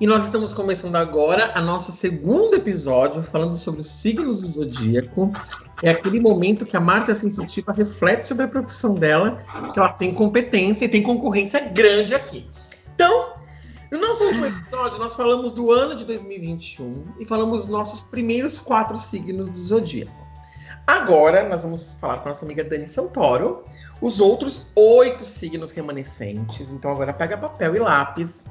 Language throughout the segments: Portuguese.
E nós estamos começando agora a nosso segundo episódio falando sobre os signos do zodíaco. É aquele momento que a Márcia Sensitiva reflete sobre a profissão dela, que ela tem competência e tem concorrência grande aqui. Então, no nosso último episódio, nós falamos do ano de 2021 e falamos dos nossos primeiros quatro signos do zodíaco. Agora, nós vamos falar com a nossa amiga Dani Santoro os outros oito signos remanescentes. Então, agora pega papel e lápis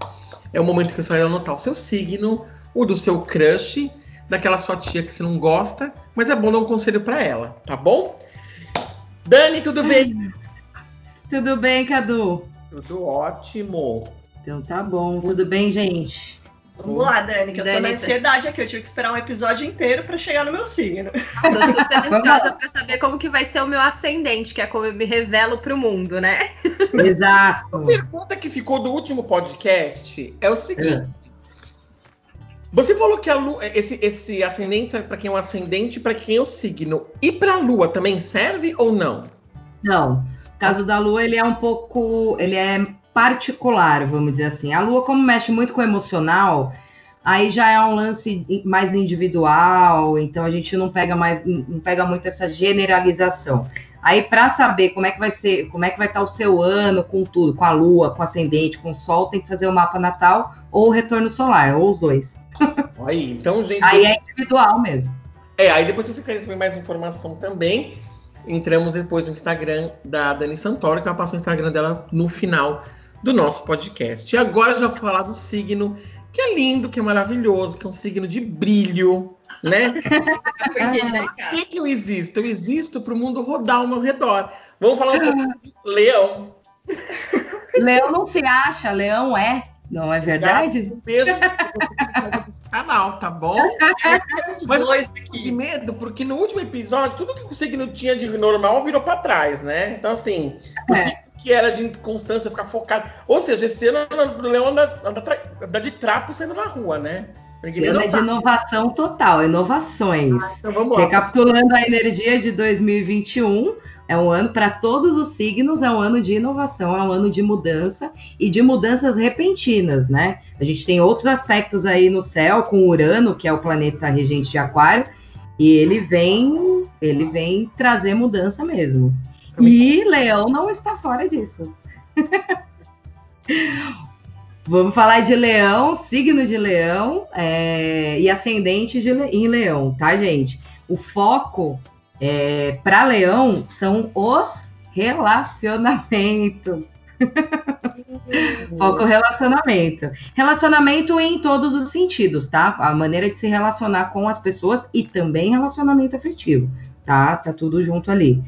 é o momento que você vai anotar o seu signo, o do seu crush, daquela sua tia que você não gosta, mas é bom dar um conselho para ela, tá bom? Dani, tudo bem? Tudo bem, Cadu? Tudo ótimo. Então tá bom, tudo bem, gente? Vamos lá, Dani, que eu tô na ansiedade aqui. Eu tive que esperar um episódio inteiro para chegar no meu signo. Tô super ansiosa para saber como que vai ser o meu ascendente, que é como eu me revelo pro mundo, né? Exato. A pergunta que ficou do último podcast é o seguinte. É. Você falou que a lua, esse, esse ascendente serve para quem é o ascendente, para quem é o signo. E para a lua também serve ou não? Não. O caso da lua, ele é um pouco, ele é particular, vamos dizer assim. A lua, como mexe muito com o emocional, aí já é um lance mais individual, então a gente não pega mais, não pega muito essa generalização. Aí para saber como é que vai ser, como é que vai estar o seu ano com tudo, com a lua, com o ascendente, com o sol, tem que fazer o mapa natal ou o retorno solar, ou os dois. Aí, então, gente. Aí é individual mesmo. É, aí depois se você quer receber mais informação também, entramos depois no Instagram da Dani Santoro, que ela passou o Instagram dela no final do nosso podcast. E agora já vou falar do signo que é lindo, que é maravilhoso, que é um signo de brilho, né? Por que, que eu existo? Eu existo para o mundo rodar ao meu redor. Vamos falar um pouco de leão. Leão não se acha, leão é. Não é verdade? Um beijo desse canal, tá bom? Mas dois aqui. de medo, porque no último episódio, tudo que o signo tinha de normal virou para trás, né? Então, assim, é que era de constância, ficar focado. Ou seja, esse ano o Leão anda, anda, anda de trapo sendo na rua, né? Ano é de inovação total, inovações. Ah, então vamos lá. Recapitulando a energia de 2021, é um ano para todos os signos, é um ano de inovação, é um ano de mudança e de mudanças repentinas, né? A gente tem outros aspectos aí no céu com Urano, que é o planeta regente de Aquário, e ele vem, ele vem trazer mudança mesmo. E Leão não está fora disso. Vamos falar de Leão, signo de Leão é, e ascendente de em Leão, tá, gente? O foco é, para Leão são os relacionamentos. Foco relacionamento. Relacionamento em todos os sentidos, tá? A maneira de se relacionar com as pessoas e também relacionamento afetivo, tá? Tá tudo junto ali.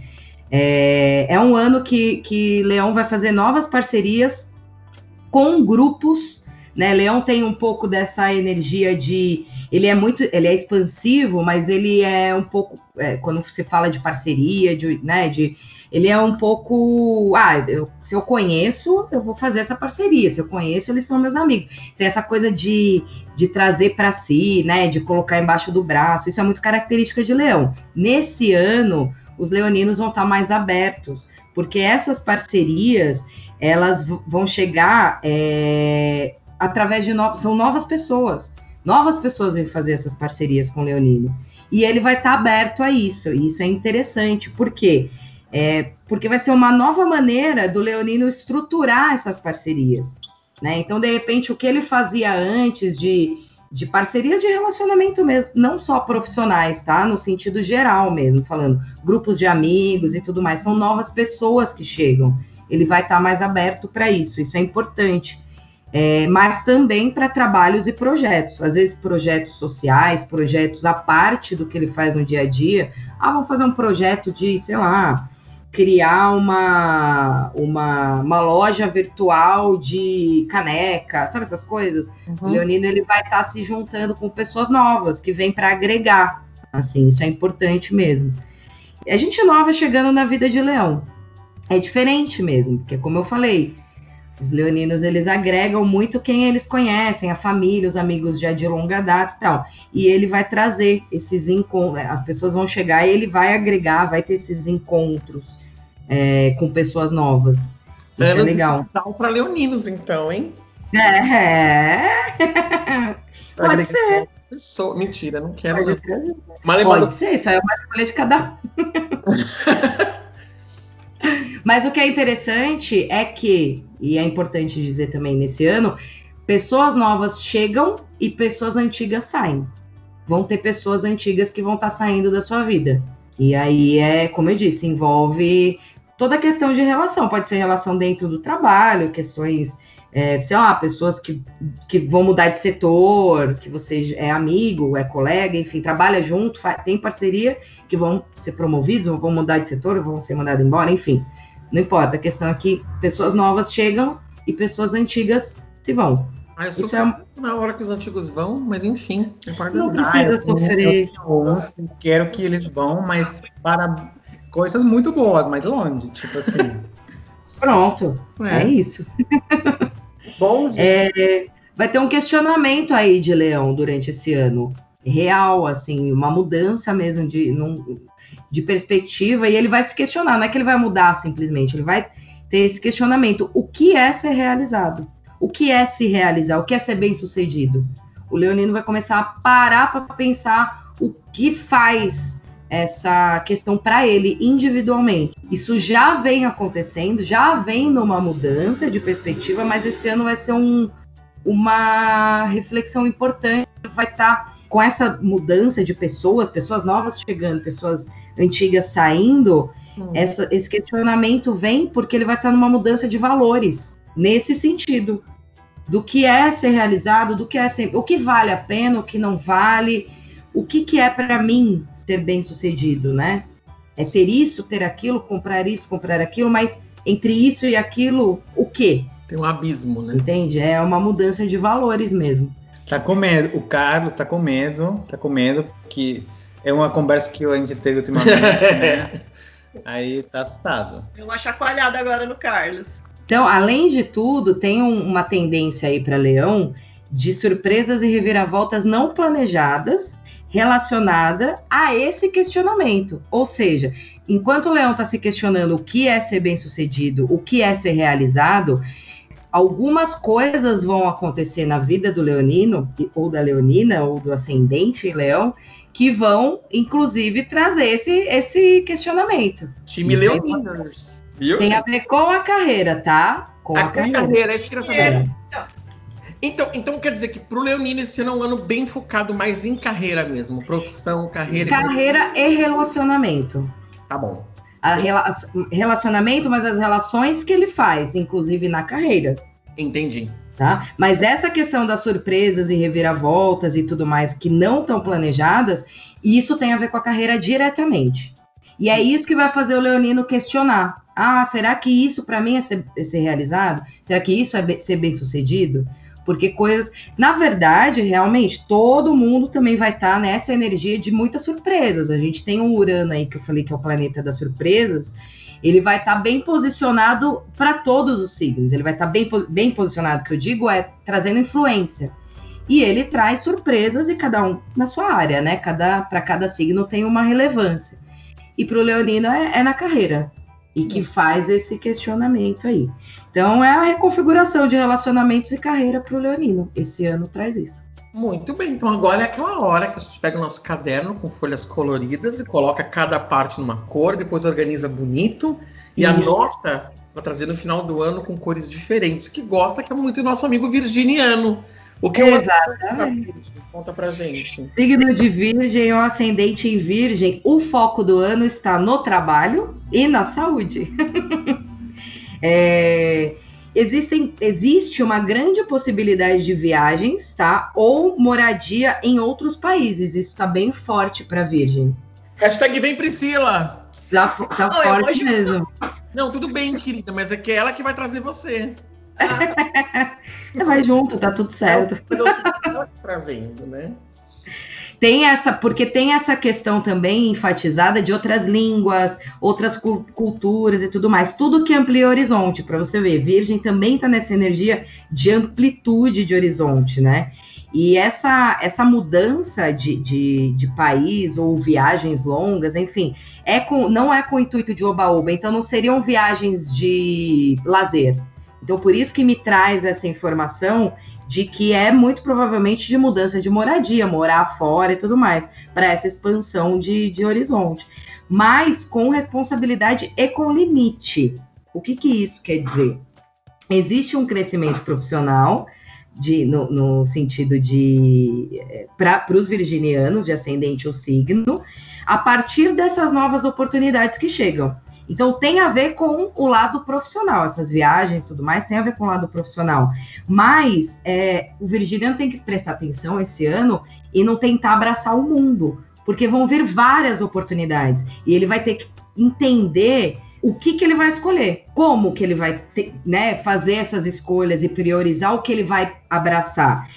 É, é um ano que, que Leão vai fazer novas parcerias com grupos, né? Leão tem um pouco dessa energia de. Ele é muito. Ele é expansivo, mas ele é um pouco. É, quando você fala de parceria, de, né? De, ele é um pouco. Ah, eu, se eu conheço, eu vou fazer essa parceria. Se eu conheço, eles são meus amigos. Tem essa coisa de, de trazer para si, né? De colocar embaixo do braço. Isso é muito característica de Leão. Nesse ano os leoninos vão estar mais abertos, porque essas parcerias elas vão chegar é, através de novas, são novas pessoas, novas pessoas vêm fazer essas parcerias com o leonino e ele vai estar aberto a isso. E isso é interessante, por quê? É, porque vai ser uma nova maneira do leonino estruturar essas parcerias. Né? Então, de repente, o que ele fazia antes de de parcerias de relacionamento mesmo, não só profissionais, tá? No sentido geral mesmo, falando grupos de amigos e tudo mais, são novas pessoas que chegam. Ele vai estar tá mais aberto para isso, isso é importante. É, mas também para trabalhos e projetos, às vezes projetos sociais, projetos à parte do que ele faz no dia a dia. Ah, vamos fazer um projeto de, sei lá, criar uma, uma, uma loja virtual de caneca, sabe essas coisas? Uhum. O Leonino ele vai estar tá se juntando com pessoas novas que vêm para agregar Assim, isso é importante mesmo. A gente nova chegando na vida de leão. É diferente mesmo, porque como eu falei, os leoninos, eles agregam muito quem eles conhecem, a família, os amigos já de longa data e tal. E ele vai trazer esses encontros, as pessoas vão chegar e ele vai agregar, vai ter esses encontros é, com pessoas novas. Isso é legal. para leoninos, então, hein? É. Pode ser. Pessoa. Mentira, não quero. Pode, ser. Pode ser, isso aí é uma escolha de cada um. Mas o que é interessante é que, e é importante dizer também nesse ano, pessoas novas chegam e pessoas antigas saem. Vão ter pessoas antigas que vão estar tá saindo da sua vida. E aí é, como eu disse, envolve toda a questão de relação. Pode ser relação dentro do trabalho, questões é, sei lá, pessoas que, que vão mudar de setor, que você é amigo, é colega, enfim, trabalha junto, tem parceria, que vão ser promovidos, ou vão mudar de setor, ou vão ser mandados embora, enfim. Não importa, a questão é que pessoas novas chegam e pessoas antigas se vão. Ah, eu sofri é... na hora que os antigos vão, mas enfim. Não precisa ah, sofrer. Uns, quero que eles vão, mas para coisas muito boas, mas longe, tipo assim. Pronto, é, é isso. Bom, é, vai ter um questionamento aí de Leão durante esse ano. Real, assim, uma mudança mesmo de, num, de perspectiva, e ele vai se questionar, não é que ele vai mudar simplesmente, ele vai ter esse questionamento. O que é ser realizado? O que é se realizar? O que é ser bem sucedido? O Leonino vai começar a parar para pensar o que faz essa questão para ele individualmente. Isso já vem acontecendo, já vem numa mudança de perspectiva, mas esse ano vai ser um, uma reflexão importante. Vai estar tá com essa mudança de pessoas, pessoas novas chegando, pessoas antigas saindo. Uhum. Essa, esse questionamento vem porque ele vai estar tá numa mudança de valores nesse sentido do que é ser realizado, do que é ser, o que vale a pena, o que não vale, o que, que é para mim ser bem sucedido, né? É ter isso, ter aquilo, comprar isso, comprar aquilo, mas entre isso e aquilo, o quê? Tem um abismo, né? Entende? É uma mudança de valores mesmo. Tá com medo, o Carlos tá com medo, tá com medo, que é uma conversa que a gente teve ultimamente, né? Aí tá assustado. Deu uma chacoalhada agora no Carlos. Então, além de tudo, tem um, uma tendência aí para Leão de surpresas e reviravoltas não planejadas relacionada a esse questionamento. Ou seja, enquanto o leão está se questionando o que é ser bem-sucedido, o que é ser realizado, algumas coisas vão acontecer na vida do leonino, ou da leonina, ou do ascendente leão, que vão, inclusive, trazer esse, esse questionamento. Time leoninos. Viu? Tem a ver com a carreira, tá? Com a, a carreira. carreira, é isso que eu. Então, então quer dizer que para o Leonino esse ano é um ano bem focado mais em carreira mesmo, profissão, carreira. Carreira e relacionamento. Tá bom. Rela relacionamento, mas as relações que ele faz, inclusive na carreira. Entendi. Tá? Mas essa questão das surpresas e reviravoltas e tudo mais que não estão planejadas, isso tem a ver com a carreira diretamente. E é isso que vai fazer o Leonino questionar. Ah, será que isso para mim é ser, é ser, realizado? Será que isso é ser bem sucedido? Porque coisas. Na verdade, realmente, todo mundo também vai estar tá nessa energia de muitas surpresas. A gente tem um Urano aí, que eu falei que é o planeta das surpresas. Ele vai estar tá bem posicionado para todos os signos. Ele vai estar tá bem, bem posicionado, que eu digo, é trazendo influência. E ele traz surpresas e cada um na sua área, né? Cada para cada signo tem uma relevância. E para o leonino é, é na carreira e que faz esse questionamento aí. Então é a reconfiguração de relacionamentos e carreira para o Leonino. Esse ano traz isso. Muito bem, então agora é aquela hora que a gente pega o nosso caderno com folhas coloridas e coloca cada parte numa cor, depois organiza bonito e isso. anota para trazer no final do ano com cores diferentes. O que gosta que é muito do nosso amigo virginiano. O que Exatamente. é Conta pra gente. Signo de Virgem ou ascendente em Virgem, o foco do ano está no trabalho e na saúde. é, existem, existe uma grande possibilidade de viagens, tá? Ou moradia em outros países. Isso está bem forte para Virgem. Hashtag vem Priscila. Tá, tá Oi, forte hoje... mesmo. Não, tudo bem, querida, mas é que é ela que vai trazer você. É mais junto, tá tudo certo. É tá trazendo, né? tem essa, porque tem essa questão também enfatizada de outras línguas, outras cu culturas e tudo mais. Tudo que amplia o horizonte, para você ver. Virgem também está nessa energia de amplitude de horizonte, né? E essa, essa mudança de, de, de, país ou viagens longas, enfim, é com, não é com o intuito de oba-oba, então não seriam viagens de lazer. Então, por isso que me traz essa informação de que é muito provavelmente de mudança de moradia, morar fora e tudo mais, para essa expansão de, de horizonte. Mas com responsabilidade e com limite. O que, que isso quer dizer? Existe um crescimento profissional, de, no, no sentido de eh, para os virginianos de ascendente ou signo, a partir dessas novas oportunidades que chegam. Então tem a ver com o lado profissional, essas viagens tudo mais tem a ver com o lado profissional. Mas é, o virginiano tem que prestar atenção esse ano e não tentar abraçar o mundo, porque vão vir várias oportunidades e ele vai ter que entender o que, que ele vai escolher, como que ele vai ter, né, fazer essas escolhas e priorizar o que ele vai abraçar.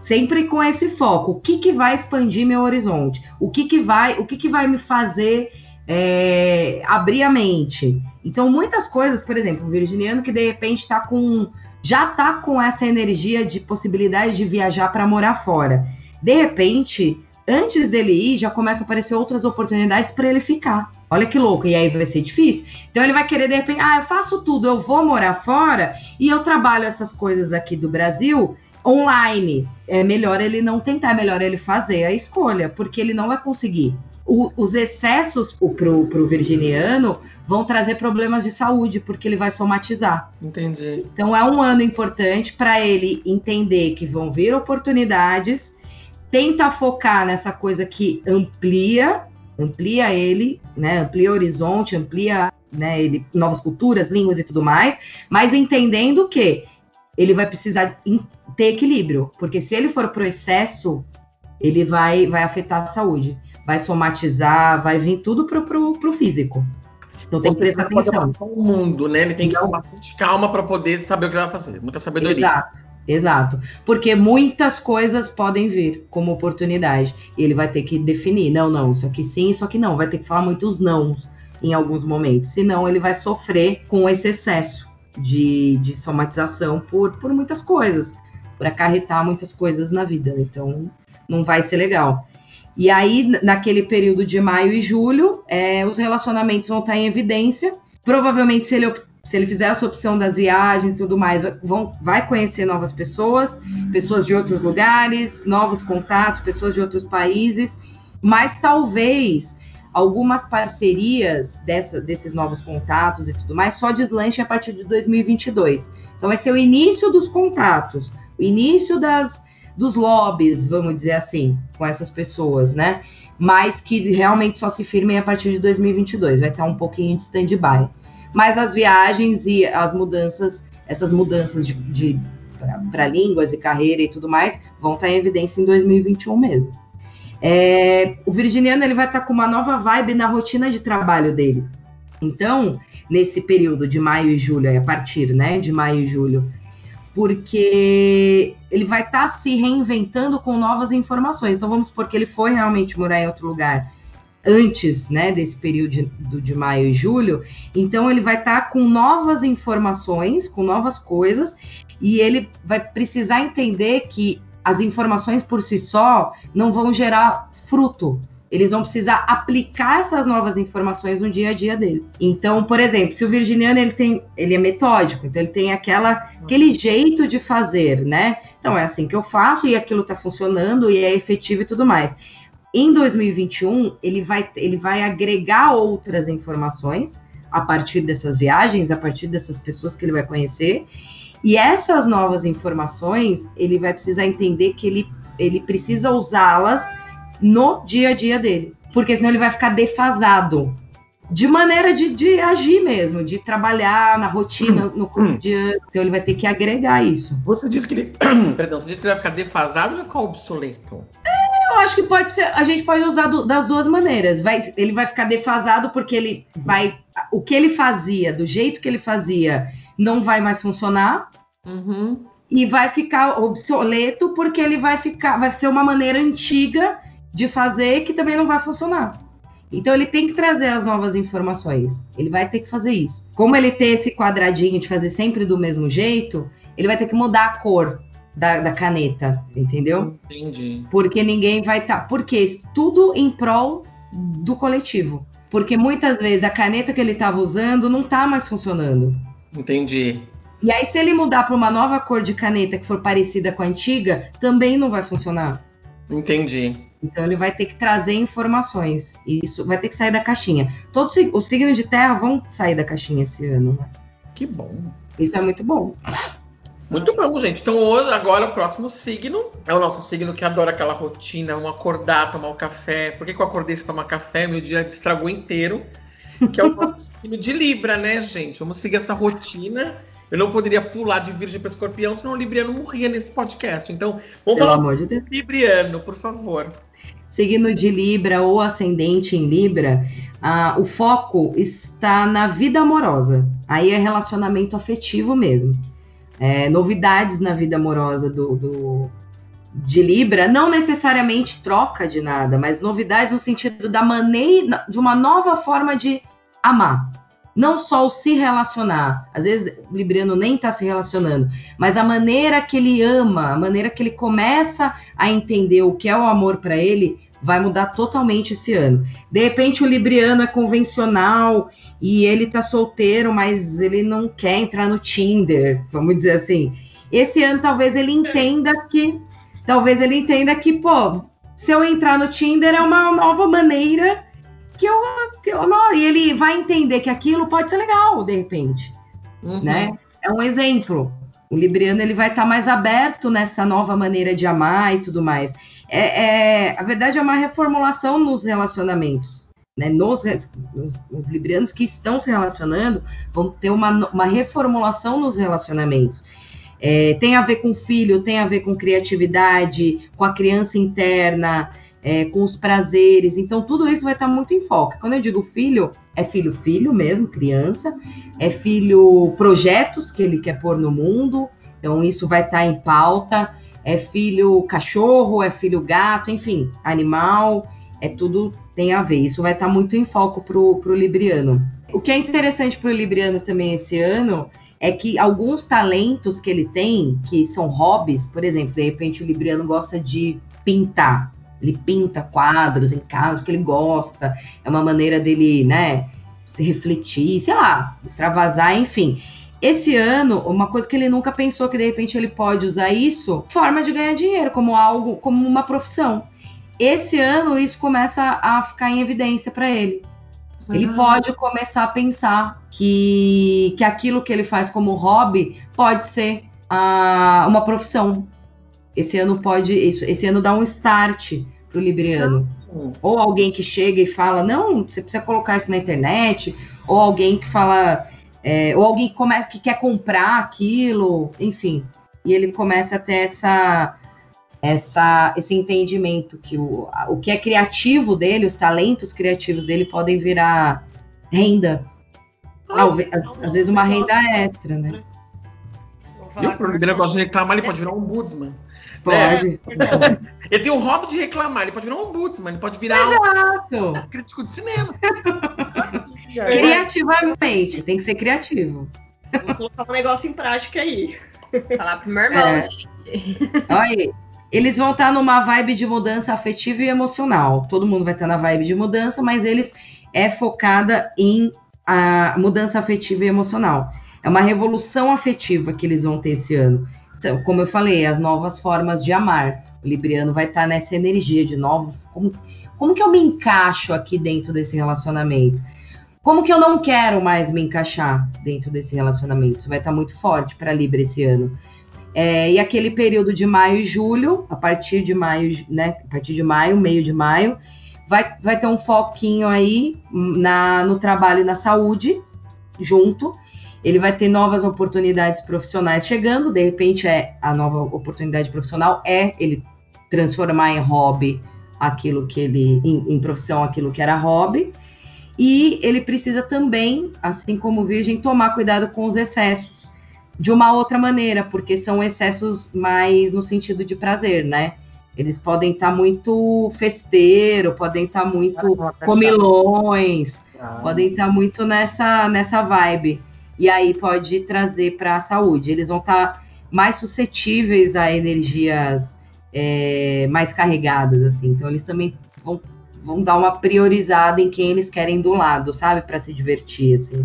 Sempre com esse foco, o que, que vai expandir meu horizonte, o que, que vai, o que, que vai me fazer é, abrir a mente. Então, muitas coisas, por exemplo, o virginiano que de repente está com. já está com essa energia de possibilidade de viajar para morar fora. De repente, antes dele ir, já começa a aparecer outras oportunidades para ele ficar. Olha que louco, e aí vai ser difícil. Então ele vai querer, de repente, ah, eu faço tudo, eu vou morar fora e eu trabalho essas coisas aqui do Brasil online. É melhor ele não tentar, é melhor ele fazer a escolha, porque ele não vai conseguir. O, os excessos pro, pro virginiano vão trazer problemas de saúde, porque ele vai somatizar. Entendi. Então é um ano importante para ele entender que vão vir oportunidades, tenta focar nessa coisa que amplia amplia ele, né, amplia o horizonte, amplia né, ele, novas culturas, línguas e tudo mais, mas entendendo que ele vai precisar ter equilíbrio, porque se ele for pro excesso, ele vai, vai afetar a saúde, vai somatizar, vai vir tudo pro, pro, pro físico. Então tem que prestar atenção. O mundo, né? Ele tem que ter bastante calma para poder saber o que vai fazer. Muita sabedoria. Exato. Exato. Porque muitas coisas podem vir como oportunidade. E ele vai ter que definir: não, não, isso aqui sim, isso aqui não. Vai ter que falar muitos nãos em alguns momentos. Senão, ele vai sofrer com esse excesso de, de somatização por, por muitas coisas, por acarretar muitas coisas na vida. Então, não vai ser legal. E aí, naquele período de maio e julho, é, os relacionamentos vão estar em evidência. Provavelmente, se ele se ele fizer essa opção das viagens e tudo mais, vão, vai conhecer novas pessoas, pessoas de outros lugares, novos contatos, pessoas de outros países, mas talvez algumas parcerias dessa, desses novos contatos e tudo mais só deslanche a partir de 2022. Então vai ser o início dos contatos, o início das, dos lobbies, vamos dizer assim, com essas pessoas, né? Mas que realmente só se firmem a partir de 2022, vai estar um pouquinho de stand-by mas as viagens e as mudanças, essas mudanças de, de para línguas e carreira e tudo mais, vão estar em evidência em 2021 mesmo. É, o virginiano ele vai estar com uma nova vibe na rotina de trabalho dele. Então, nesse período de maio e julho, a partir né, de maio e julho, porque ele vai estar se reinventando com novas informações. Então, vamos supor que ele foi realmente morar em outro lugar antes né, desse período de, do, de maio e julho, então ele vai estar tá com novas informações, com novas coisas, e ele vai precisar entender que as informações por si só não vão gerar fruto. Eles vão precisar aplicar essas novas informações no dia a dia dele. Então, por exemplo, se o virginiano ele tem, ele é metódico, então ele tem aquela, aquele jeito de fazer, né? Então é assim que eu faço e aquilo está funcionando e é efetivo e tudo mais. Em 2021, ele vai, ele vai agregar outras informações a partir dessas viagens, a partir dessas pessoas que ele vai conhecer. E essas novas informações, ele vai precisar entender que ele, ele precisa usá-las no dia a dia dele. Porque senão ele vai ficar defasado. De maneira de, de agir mesmo, de trabalhar na rotina, no cotidiano. Então ele vai ter que agregar isso. Você disse que ele. Perdão, você disse que ele vai ficar defasado ou vai ficar obsoleto? Eu acho que pode ser, a gente pode usar do, das duas maneiras. Vai, ele vai ficar defasado porque ele vai, o que ele fazia, do jeito que ele fazia, não vai mais funcionar. Uhum. E vai ficar obsoleto porque ele vai ficar, vai ser uma maneira antiga de fazer que também não vai funcionar. Então ele tem que trazer as novas informações. Ele vai ter que fazer isso. Como ele tem esse quadradinho de fazer sempre do mesmo jeito, ele vai ter que mudar a cor da, da caneta, entendeu? Entendi. Porque ninguém vai estar. Tá, porque tudo em prol do coletivo. Porque muitas vezes a caneta que ele estava usando não está mais funcionando. Entendi. E aí, se ele mudar para uma nova cor de caneta que for parecida com a antiga, também não vai funcionar. Entendi. Então ele vai ter que trazer informações. Isso vai ter que sair da caixinha. Todos os signos de terra vão sair da caixinha esse ano. Né? Que bom. Isso é muito bom. Muito bom, gente. Então hoje, agora, o próximo signo é o nosso signo que adora aquela rotina, um acordar, tomar um café. Por que, que eu acordei sem tomar café? Meu dia estragou inteiro. Que é o nosso signo de Libra, né, gente? Vamos seguir essa rotina eu não poderia pular de virgem para escorpião, senão o Libriano morria nesse podcast. Então, vamos Pelo falar de Deus. Libriano, por favor. Signo de Libra ou ascendente em Libra, ah, o foco está na vida amorosa. Aí é relacionamento afetivo mesmo. É, novidades na vida amorosa do, do, de Libra, não necessariamente troca de nada, mas novidades no sentido da maneira, de uma nova forma de amar não só o se relacionar, às vezes o Libriano nem está se relacionando, mas a maneira que ele ama, a maneira que ele começa a entender o que é o amor para ele, vai mudar totalmente esse ano. De repente o Libriano é convencional e ele tá solteiro, mas ele não quer entrar no Tinder, vamos dizer assim. Esse ano talvez ele entenda que talvez ele entenda que, pô, se eu entrar no Tinder é uma nova maneira que eu, que eu não, e ele vai entender que aquilo pode ser legal de repente, uhum. né? É um exemplo. O libriano ele vai estar tá mais aberto nessa nova maneira de amar e tudo mais. É, é, a verdade é uma reformulação nos relacionamentos. Né? Nos, nos, nos librianos que estão se relacionando vão ter uma, uma reformulação nos relacionamentos. É, tem a ver com filho, tem a ver com criatividade, com a criança interna, é, com os prazeres. Então, tudo isso vai estar muito em foco. Quando eu digo filho, é filho, filho mesmo, criança, é filho, projetos que ele quer pôr no mundo. Então, isso vai estar em pauta. É filho cachorro, é filho gato, enfim, animal, é tudo tem a ver. Isso vai estar muito em foco para o Libriano. O que é interessante para o Libriano também esse ano é que alguns talentos que ele tem, que são hobbies, por exemplo, de repente o Libriano gosta de pintar. Ele pinta quadros em casa, porque ele gosta. É uma maneira dele, né, se refletir, sei lá, extravasar, enfim. Esse ano, uma coisa que ele nunca pensou que de repente ele pode usar isso, forma de ganhar dinheiro, como algo, como uma profissão. Esse ano isso começa a ficar em evidência para ele. Ele uhum. pode começar a pensar que, que aquilo que ele faz como hobby pode ser uh, uma profissão. Esse ano pode, esse ano dá um start para o libriano. Ou alguém que chega e fala, não, você precisa colocar isso na internet, ou alguém que fala, é, ou alguém que, começa, que quer comprar aquilo, enfim. E ele começa a ter essa, essa, esse entendimento que o, o que é criativo dele, os talentos criativos dele podem virar renda. Ah, às, às vezes uma renda extra, né? E o negócio de reclamar, ele pode virar um ombudsman. Pode. É. ele tem o hobby de reclamar, ele pode virar um ombudsman, ele pode virar Exato. um crítico de cinema. Criativamente, tem que ser criativo. Vou colocar um negócio em prática aí. Falar pro meu irmão, é. gente. Olha aí. Eles vão estar numa vibe de mudança afetiva e emocional. Todo mundo vai estar na vibe de mudança, mas eles é focada em a mudança afetiva e emocional. É uma revolução afetiva que eles vão ter esse ano. Então, como eu falei, as novas formas de amar. O Libriano vai estar nessa energia de novo. Como, como que eu me encaixo aqui dentro desse relacionamento? Como que eu não quero mais me encaixar dentro desse relacionamento? Isso vai estar muito forte para Libra esse ano. É, e aquele período de maio e julho, a partir de maio, né? A partir de maio, meio de maio, vai, vai ter um foquinho aí na, no trabalho e na saúde, junto ele vai ter novas oportunidades profissionais chegando, de repente é a nova oportunidade profissional é ele transformar em hobby aquilo que ele em, em profissão aquilo que era hobby. E ele precisa também, assim como virgem, tomar cuidado com os excessos de uma outra maneira, porque são excessos mais no sentido de prazer, né? Eles podem estar tá muito festeiro, podem estar tá muito comilões, ah. podem estar tá muito nessa, nessa vibe. E aí pode trazer para a saúde. Eles vão estar tá mais suscetíveis a energias é, mais carregadas, assim. Então eles também vão, vão dar uma priorizada em quem eles querem do lado, sabe? Para se divertir, assim.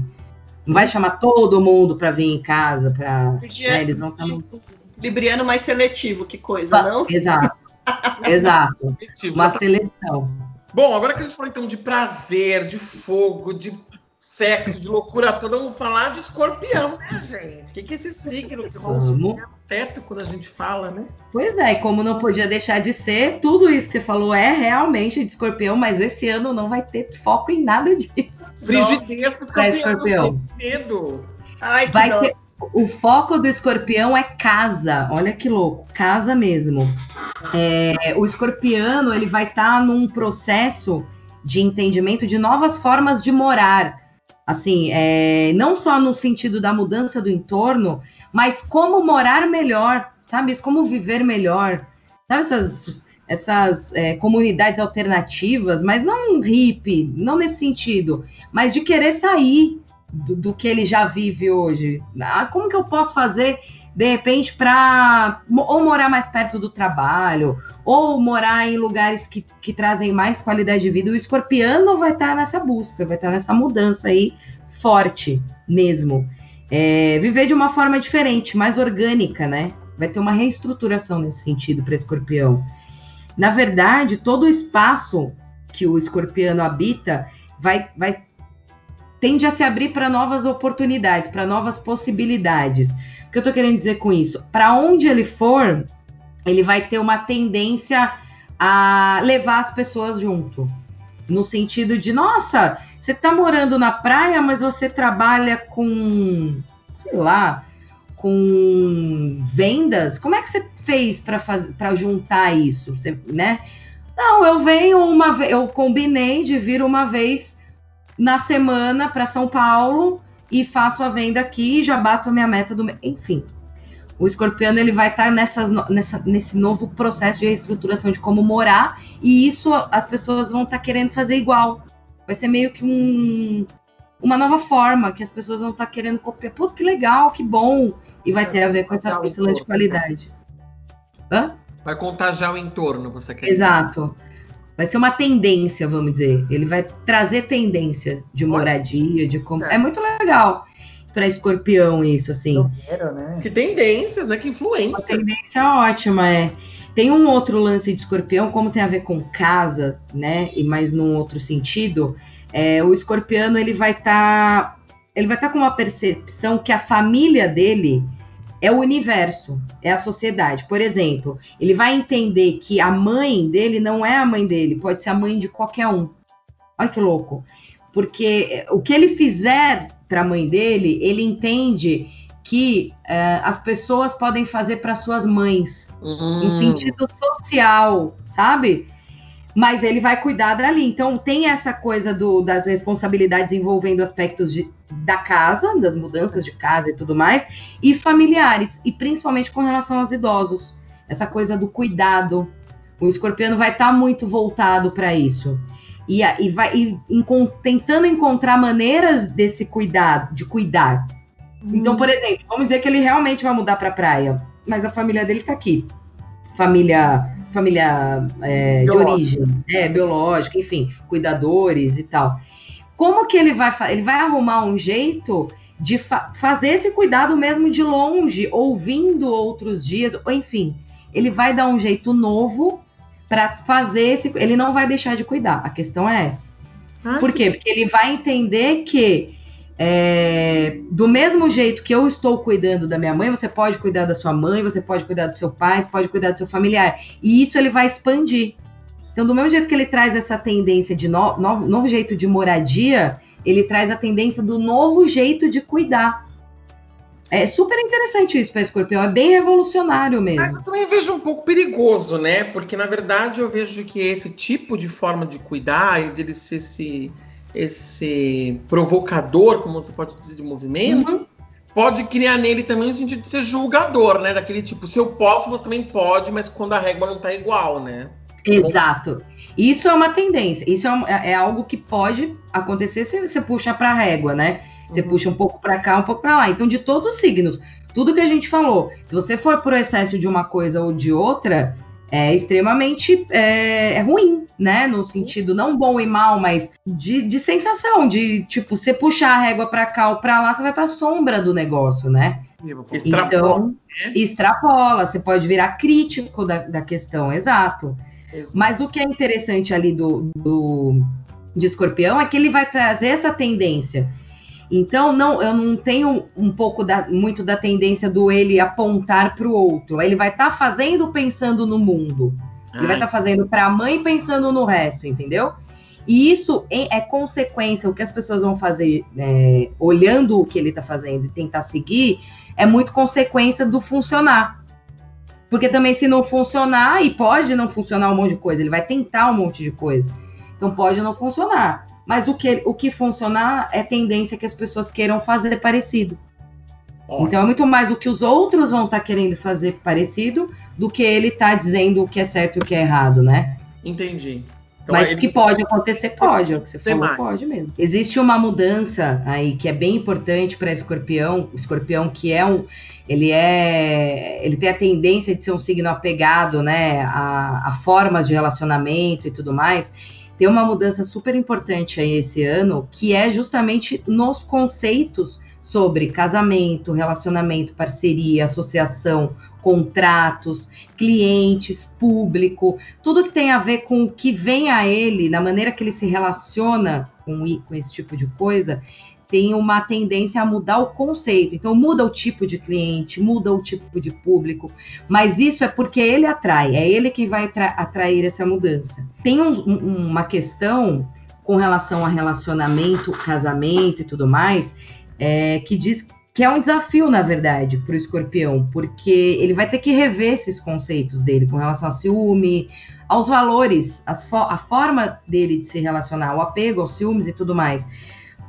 Não vai chamar todo mundo para vir em casa, para né? eles vão estar Libriano mais seletivo, que coisa, não? Exato. Exato. Uma seleção. Bom, agora que a gente falou então de prazer, de fogo, de sexo, de loucura toda, vamos falar de escorpião, né, gente? O que, que é esse signo que rola no teto quando a gente fala, né? Pois é, e como não podia deixar de ser, tudo isso que você falou é realmente de escorpião, mas esse ano não vai ter foco em nada disso. Frigidez pro escorpião. É escorpião. Medo. Ai, que vai ter o foco do escorpião é casa. Olha que louco, casa mesmo. É, o escorpiano ele vai estar tá num processo de entendimento de novas formas de morar. Assim, é, não só no sentido da mudança do entorno, mas como morar melhor, sabe? Como viver melhor. Sabe essas, essas é, comunidades alternativas, mas não hippie, não nesse sentido, mas de querer sair, do, do, que ele já vive hoje. Ah, como que eu posso fazer, de repente, para ou morar mais perto do trabalho, ou morar em lugares que, que trazem mais qualidade de vida? O escorpiano vai estar tá nessa busca, vai estar tá nessa mudança aí forte mesmo. É, viver de uma forma diferente, mais orgânica, né? Vai ter uma reestruturação nesse sentido para escorpião. Na verdade, todo o espaço que o escorpiano habita vai, vai tende a se abrir para novas oportunidades, para novas possibilidades. O que eu estou querendo dizer com isso? Para onde ele for, ele vai ter uma tendência a levar as pessoas junto. No sentido de, nossa, você está morando na praia, mas você trabalha com, sei lá, com vendas. Como é que você fez para juntar isso? Você, né? Não, eu venho uma vez, eu combinei de vir uma vez na semana para São Paulo e faço a venda aqui, já bato a minha meta do enfim. O escorpiano ele vai estar tá nessas, nessa, nesse novo processo de reestruturação de como morar, e isso as pessoas vão estar tá querendo fazer igual. Vai ser meio que um, uma nova forma que as pessoas vão estar tá querendo copiar. Pô, que legal, que bom! E vai ter a ver com essa excelente qualidade. Hã? Vai contagiar o entorno, você quer Exato. Dizer. Vai ser uma tendência, vamos dizer. Ele vai trazer tendência de moradia, de como. É, é muito legal para escorpião isso, assim. Né? Que tendências, né? Que influência. Uma tendência ótima, é. Tem um outro lance de escorpião, como tem a ver com casa, né? E mais num outro sentido, é, o escorpiano ele vai estar. Tá, ele vai estar tá com uma percepção que a família dele é o universo, é a sociedade. Por exemplo, ele vai entender que a mãe dele não é a mãe dele, pode ser a mãe de qualquer um. Olha que louco. Porque o que ele fizer para a mãe dele, ele entende que uh, as pessoas podem fazer para suas mães, em sentido social, sabe? Mas ele vai cuidar dali. Então, tem essa coisa do, das responsabilidades envolvendo aspectos de, da casa, das mudanças de casa e tudo mais, e familiares, e principalmente com relação aos idosos. Essa coisa do cuidado. O escorpiano vai estar tá muito voltado para isso. E, e vai e, tentando encontrar maneiras desse cuidado, de cuidar. Hum. Então, por exemplo, vamos dizer que ele realmente vai mudar para a praia, mas a família dele está aqui. Família família é, de origem, é, biológica, enfim, cuidadores e tal. Como que ele vai ele vai arrumar um jeito de fa fazer esse cuidado mesmo de longe, ouvindo outros dias, ou enfim, ele vai dar um jeito novo para fazer esse. Ele não vai deixar de cuidar. A questão é essa. Ah, Por quê? Porque ele vai entender que é, do mesmo jeito que eu estou cuidando da minha mãe, você pode cuidar da sua mãe, você pode cuidar do seu pai, você pode cuidar do seu familiar. E isso ele vai expandir. Então, do mesmo jeito que ele traz essa tendência de no, novo, novo jeito de moradia, ele traz a tendência do novo jeito de cuidar. É super interessante isso para escorpião, é bem revolucionário mesmo. Mas eu também vejo um pouco perigoso, né? Porque na verdade eu vejo que esse tipo de forma de cuidar e dele ser esse, esse provocador, como você pode dizer, de movimento, uhum. pode criar nele também o sentido de ser julgador, né? Daquele tipo, se eu posso, você também pode, mas quando a régua não tá igual, né? Exato. Isso é uma tendência. Isso é, um, é algo que pode acontecer se você puxa para a régua, né? Você uhum. puxa um pouco para cá, um pouco para lá. Então, de todos os signos, tudo que a gente falou, se você for por excesso de uma coisa ou de outra, é extremamente é, é ruim, né? No sentido não bom e mal, mas de, de sensação, de tipo, você puxar a régua para cá ou para lá, você vai para a sombra do negócio, né? Extrapola. Então, né? extrapola, você pode virar crítico da, da questão, exato. exato. Mas o que é interessante ali do, do de escorpião é que ele vai trazer essa tendência então, não, eu não tenho um pouco da, muito da tendência do ele apontar para o outro. Ele vai estar tá fazendo pensando no mundo. Ele Ai. vai estar tá fazendo para a mãe pensando no resto, entendeu? E isso é, é, consequência, o que as pessoas vão fazer, é, olhando o que ele está fazendo e tentar seguir, é muito consequência do funcionar. Porque também, se não funcionar, e pode não funcionar um monte de coisa, ele vai tentar um monte de coisa. Então, pode não funcionar. Mas o que, o que funcionar é tendência que as pessoas queiram fazer parecido. Ótimo. Então é muito mais o que os outros vão estar tá querendo fazer parecido do que ele tá dizendo o que é certo e o que é errado, né? Entendi. Então, Mas ele... que pode acontecer, pode. É o que você falou, pode mesmo. Existe uma mudança aí que é bem importante para escorpião. O escorpião que é um. Ele é. Ele tem a tendência de ser um signo apegado, né? A, a formas de relacionamento e tudo mais tem uma mudança super importante aí esse ano, que é justamente nos conceitos sobre casamento, relacionamento, parceria, associação, contratos, clientes, público, tudo que tem a ver com o que vem a ele, na maneira que ele se relaciona com, com esse tipo de coisa, tem uma tendência a mudar o conceito. Então, muda o tipo de cliente, muda o tipo de público, mas isso é porque ele atrai, é ele que vai atrair essa mudança. Tem um, um, uma questão com relação a relacionamento, casamento e tudo mais, é, que diz que é um desafio, na verdade, para o escorpião, porque ele vai ter que rever esses conceitos dele com relação ao ciúme, aos valores, fo a forma dele de se relacionar, o apego aos ciúmes e tudo mais.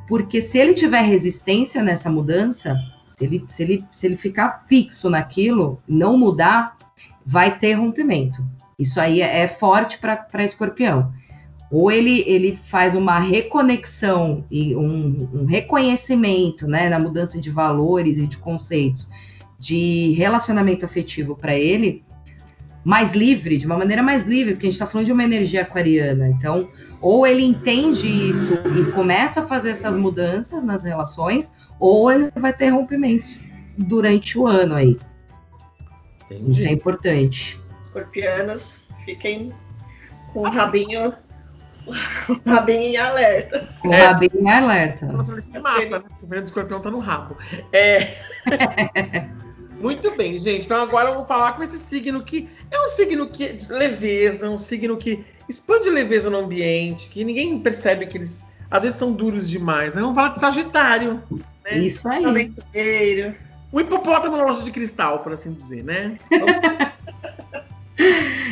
Porque se ele tiver resistência nessa mudança, se ele, se ele, se ele ficar fixo naquilo, não mudar, vai ter rompimento. Isso aí é, forte para escorpião. Ou ele, ele faz uma reconexão e um, um reconhecimento né, na mudança de valores e de conceitos de relacionamento afetivo para ele, mais livre, de uma maneira mais livre, porque a gente está falando de uma energia aquariana. Então, ou ele entende isso e começa a fazer essas mudanças nas relações, ou ele vai ter rompimentos durante o ano aí. Entendi. Isso é importante. Escorpianos, fiquem com o rabinho, o rabinho em alerta. Com o é, rabinho em alerta. Nossa, ele se mata, né? O veneno do escorpião tá no rabo. É. Muito bem, gente. Então agora vamos falar com esse signo que é um signo que é leveza, um signo que expande leveza no ambiente, que ninguém percebe que eles às vezes são duros demais. Né? Vamos falar de Sagitário. Né? Isso aí. Aventureiro. O hipopótamo na loja de cristal, por assim dizer, né?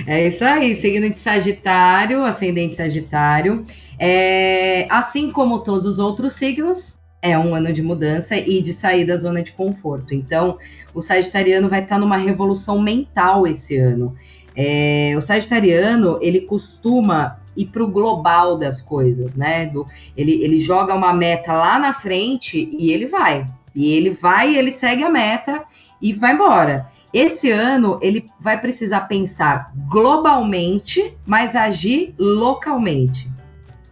é isso aí, signo de Sagitário, ascendente Sagitário. É, assim como todos os outros signos, é um ano de mudança e de sair da zona de conforto. Então, o Sagitariano vai estar numa revolução mental esse ano. É, o sagitariano, ele costuma ir para o global das coisas, né? Do, ele, ele joga uma meta lá na frente e ele vai. E ele vai, ele segue a meta e vai embora. Esse ano ele vai precisar pensar globalmente, mas agir localmente.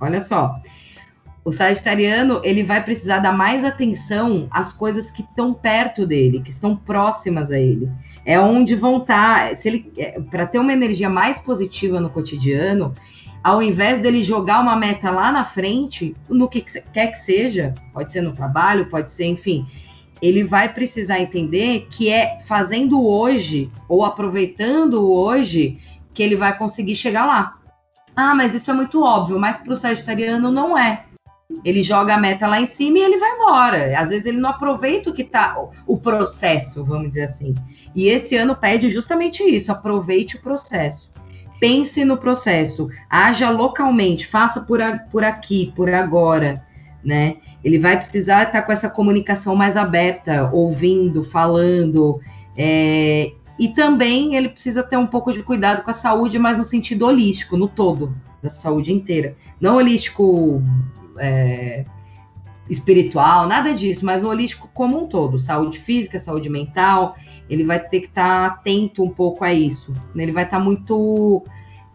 Olha só, o sagitariano ele vai precisar dar mais atenção às coisas que estão perto dele, que estão próximas a ele. É onde vão estar, tá, se ele é, para ter uma energia mais positiva no cotidiano, ao invés dele jogar uma meta lá na frente, no que quer que seja, pode ser no trabalho, pode ser, enfim, ele vai precisar entender que é fazendo hoje ou aproveitando hoje que ele vai conseguir chegar lá. Ah, mas isso é muito óbvio, mas para o sagitariano não é. Ele joga a meta lá em cima e ele vai embora. Às vezes ele não aproveita o que tá o processo, vamos dizer assim. E esse ano pede justamente isso: aproveite o processo. Pense no processo, haja localmente, faça por, a, por aqui, por agora. né? Ele vai precisar estar com essa comunicação mais aberta, ouvindo, falando, é, e também ele precisa ter um pouco de cuidado com a saúde, mas no sentido holístico, no todo, da saúde inteira. Não holístico é, espiritual, nada disso, mas no holístico como um todo, saúde física, saúde mental, ele vai ter que estar atento um pouco a isso. Ele vai estar muito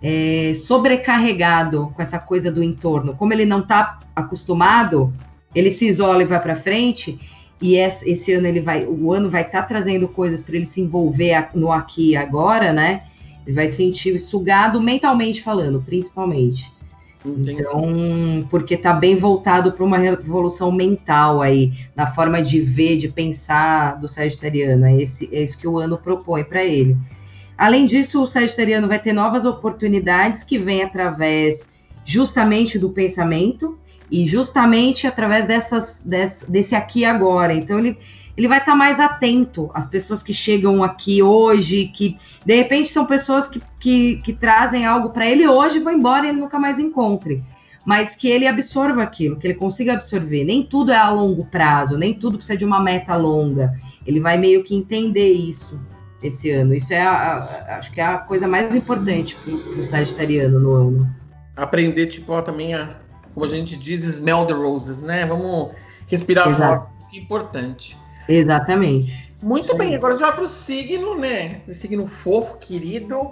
é, sobrecarregado com essa coisa do entorno. Como ele não está acostumado, ele se isola e vai para frente. E esse ano ele vai, o ano vai estar tá trazendo coisas para ele se envolver no aqui e agora, né? Ele vai sentir sugado mentalmente falando, principalmente. Então, porque está bem voltado para uma revolução mental aí, na forma de ver, de pensar do Sagitariano. É, esse, é isso que o ano propõe para ele. Além disso, o Sagitariano vai ter novas oportunidades que vêm através justamente do pensamento e justamente através dessas, desse, desse aqui agora. Então, ele, ele vai estar tá mais atento às pessoas que chegam aqui hoje, que de repente são pessoas que, que, que trazem algo para ele hoje, vão embora e ele nunca mais encontre. Mas que ele absorva aquilo, que ele consiga absorver. Nem tudo é a longo prazo, nem tudo precisa de uma meta longa. Ele vai meio que entender isso esse ano. Isso é, a, a, acho que é a coisa mais importante para o sagitariano no ano. Aprender, tipo, ó, também a, como a gente diz, smell the roses, né? Vamos respirar as rosas, é importante. Exatamente. Muito bem, agora já para o signo, né? O signo fofo, querido.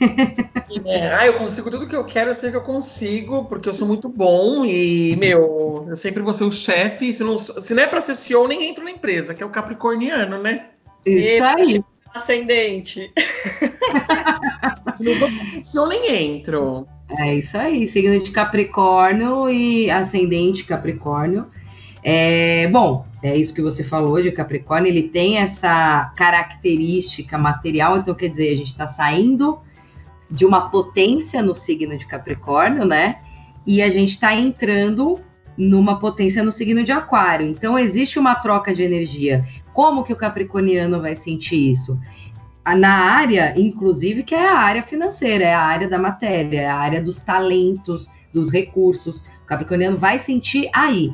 e, né, ah, eu consigo tudo que eu quero, eu sei que eu consigo, porque eu sou muito bom e, meu, eu sempre vou ser o chefe. Se não, se não é para ser CEO, nem entro na empresa, que é o capricorniano, né? Isso aí ascendente. Se não for nem entro. É isso aí, signo de Capricórnio e ascendente Capricórnio. É, bom, é isso que você falou de Capricórnio, ele tem essa característica material, então quer dizer, a gente está saindo de uma potência no signo de Capricórnio, né? E a gente está entrando numa potência no signo de Aquário. Então existe uma troca de energia. Como que o capricorniano vai sentir isso? Na área, inclusive, que é a área financeira, é a área da matéria, é a área dos talentos, dos recursos. O capricorniano vai sentir aí.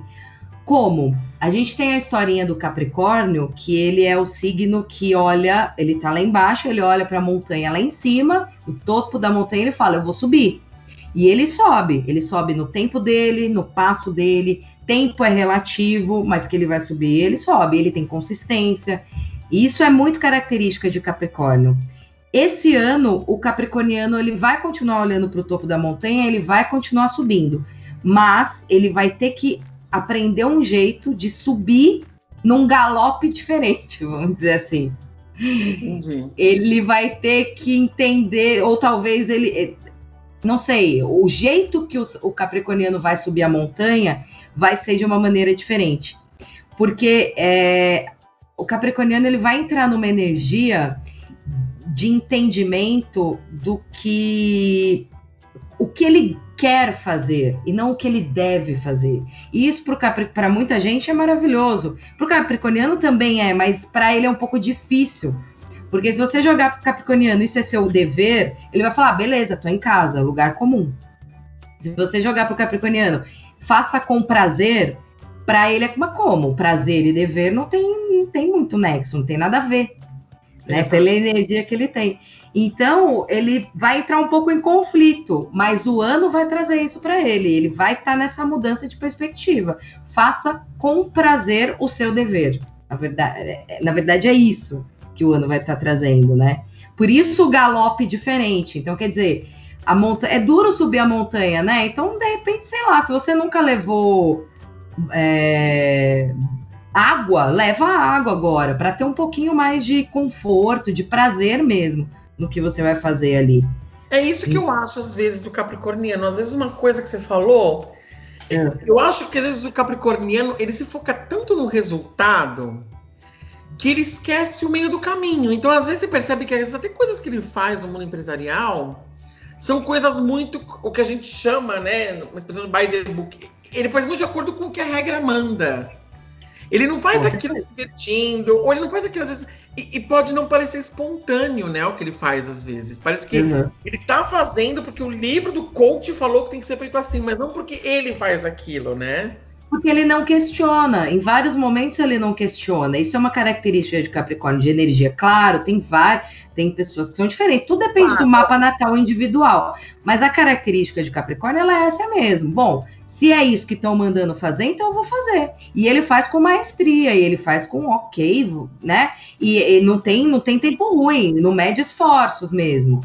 Como? A gente tem a historinha do Capricórnio, que ele é o signo que olha, ele tá lá embaixo, ele olha para a montanha lá em cima, o topo da montanha ele fala: "Eu vou subir". E ele sobe, ele sobe no tempo dele, no passo dele. Tempo é relativo, mas que ele vai subir, ele sobe, ele tem consistência. E isso é muito característica de Capricórnio. Esse ano, o capricorniano ele vai continuar olhando para o topo da montanha, ele vai continuar subindo, mas ele vai ter que aprender um jeito de subir num galope diferente, vamos dizer assim. Entendi. Ele vai ter que entender, ou talvez ele não sei, o jeito que o, o capricorniano vai subir a montanha vai ser de uma maneira diferente. Porque é, o capricorniano ele vai entrar numa energia de entendimento do que o que ele quer fazer e não o que ele deve fazer. E isso para muita gente é maravilhoso. Para o capricorniano também é, mas para ele é um pouco difícil, porque se você jogar pro Capricorniano, isso é seu dever, ele vai falar, beleza, tô em casa, lugar comum. Se você jogar pro Capricorniano, faça com prazer, para ele é como? Prazer e dever não tem, não tem muito nexo, não tem nada a ver. Né? Pela energia que ele tem. Então, ele vai entrar um pouco em conflito, mas o ano vai trazer isso para ele. Ele vai estar tá nessa mudança de perspectiva. Faça com prazer o seu dever. Na verdade, é, na verdade é isso que o ano vai estar tá trazendo, né? Por isso o galope diferente. Então, quer dizer, a montanha. É duro subir a montanha, né? Então, de repente, sei lá, se você nunca levou é, água, leva água agora, para ter um pouquinho mais de conforto, de prazer mesmo no que você vai fazer ali. É isso que eu acho, às vezes, do Capricorniano. Às vezes, uma coisa que você falou. É. Eu acho que às vezes o Capricorniano ele se foca tanto no resultado que ele esquece o meio do caminho. Então, às vezes, você percebe que até coisas que ele faz no mundo empresarial são coisas muito o que a gente chama, né, uma expressão by the book. Ele faz muito de acordo com o que a regra manda. Ele não faz aquilo se divertindo, ou ele não faz aquilo às vezes. E, e, pode não parecer espontâneo, né? O que ele faz às vezes. Parece que uhum. ele tá fazendo porque o livro do coach falou que tem que ser feito assim, mas não porque ele faz aquilo, né? Porque ele não questiona. Em vários momentos ele não questiona. Isso é uma característica de Capricórnio, de energia. Claro, tem vários, tem pessoas que são diferentes. Tudo depende do mapa natal individual. Mas a característica de Capricórnio ela é essa mesmo. Bom, se é isso que estão mandando fazer, então eu vou fazer. E ele faz com maestria, e ele faz com ok, né? E, e não tem não tem tempo ruim, não mede esforços mesmo.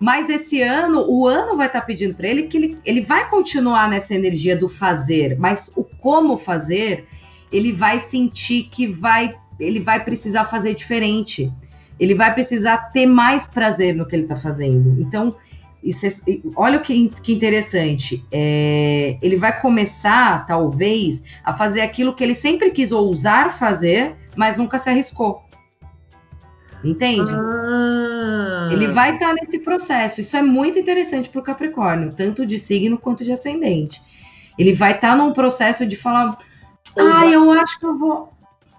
Mas esse ano, o ano vai estar tá pedindo para ele que ele, ele vai continuar nessa energia do fazer, mas o como fazer, ele vai sentir que vai, ele vai precisar fazer diferente. Ele vai precisar ter mais prazer no que ele está fazendo. Então, é, olha que, que interessante. É, ele vai começar, talvez, a fazer aquilo que ele sempre quis ousar fazer, mas nunca se arriscou. Entende? Ah. Ele vai estar nesse processo. Isso é muito interessante para o Capricórnio, tanto de signo quanto de ascendente. Ele vai estar num processo de falar: ah, eu acho que eu vou.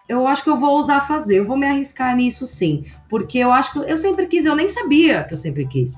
Eu acho que eu vou ousar fazer, eu vou me arriscar nisso sim. Porque eu acho que eu sempre quis, eu nem sabia que eu sempre quis.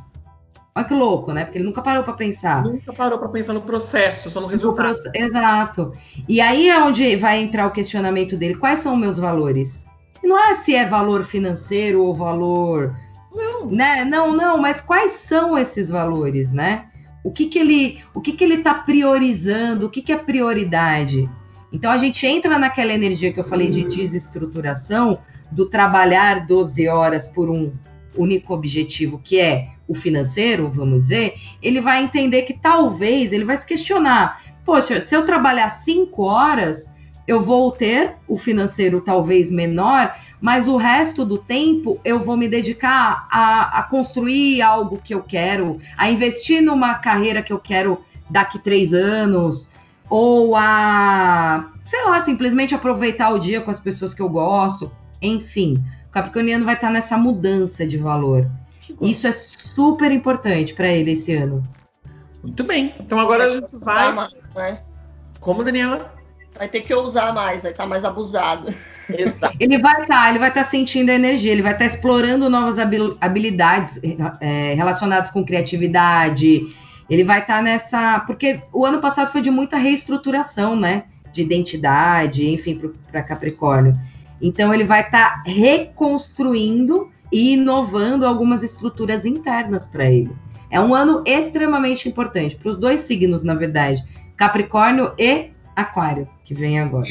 Olha que louco, né? Porque ele nunca parou para pensar. Nunca parou para pensar no processo, só no resultado. No Exato. E aí é onde vai entrar o questionamento dele: quais são meus valores? não é se é valor financeiro ou valor. Não. Né? Não, não, mas quais são esses valores, né? O que, que ele o que, que ele está priorizando, o que, que é prioridade? Então a gente entra naquela energia que eu falei de desestruturação, do trabalhar 12 horas por um único objetivo, que é o financeiro, vamos dizer, ele vai entender que talvez ele vai se questionar: poxa, se eu trabalhar 5 horas, eu vou ter o financeiro talvez menor, mas o resto do tempo eu vou me dedicar a, a, construir algo que eu quero, a investir numa carreira que eu quero daqui três anos, ou a, sei lá, simplesmente aproveitar o dia com as pessoas que eu gosto. Enfim, Capricorniano vai estar nessa mudança de valor. Isso é super importante para ele esse ano. Muito bem. Então agora a gente vai. Né? Como, Daniela? vai ter que usar mais, vai estar tá mais abusado. Exato. Ele vai estar, tá, ele vai estar tá sentindo a energia, ele vai estar tá explorando novas habilidades é, relacionadas com criatividade. Ele vai estar tá nessa. Porque o ano passado foi de muita reestruturação, né? De identidade, enfim, para Capricórnio. Então ele vai estar tá reconstruindo e inovando algumas estruturas internas para ele. É um ano extremamente importante para os dois signos, na verdade, Capricórnio e Aquário, que vem agora.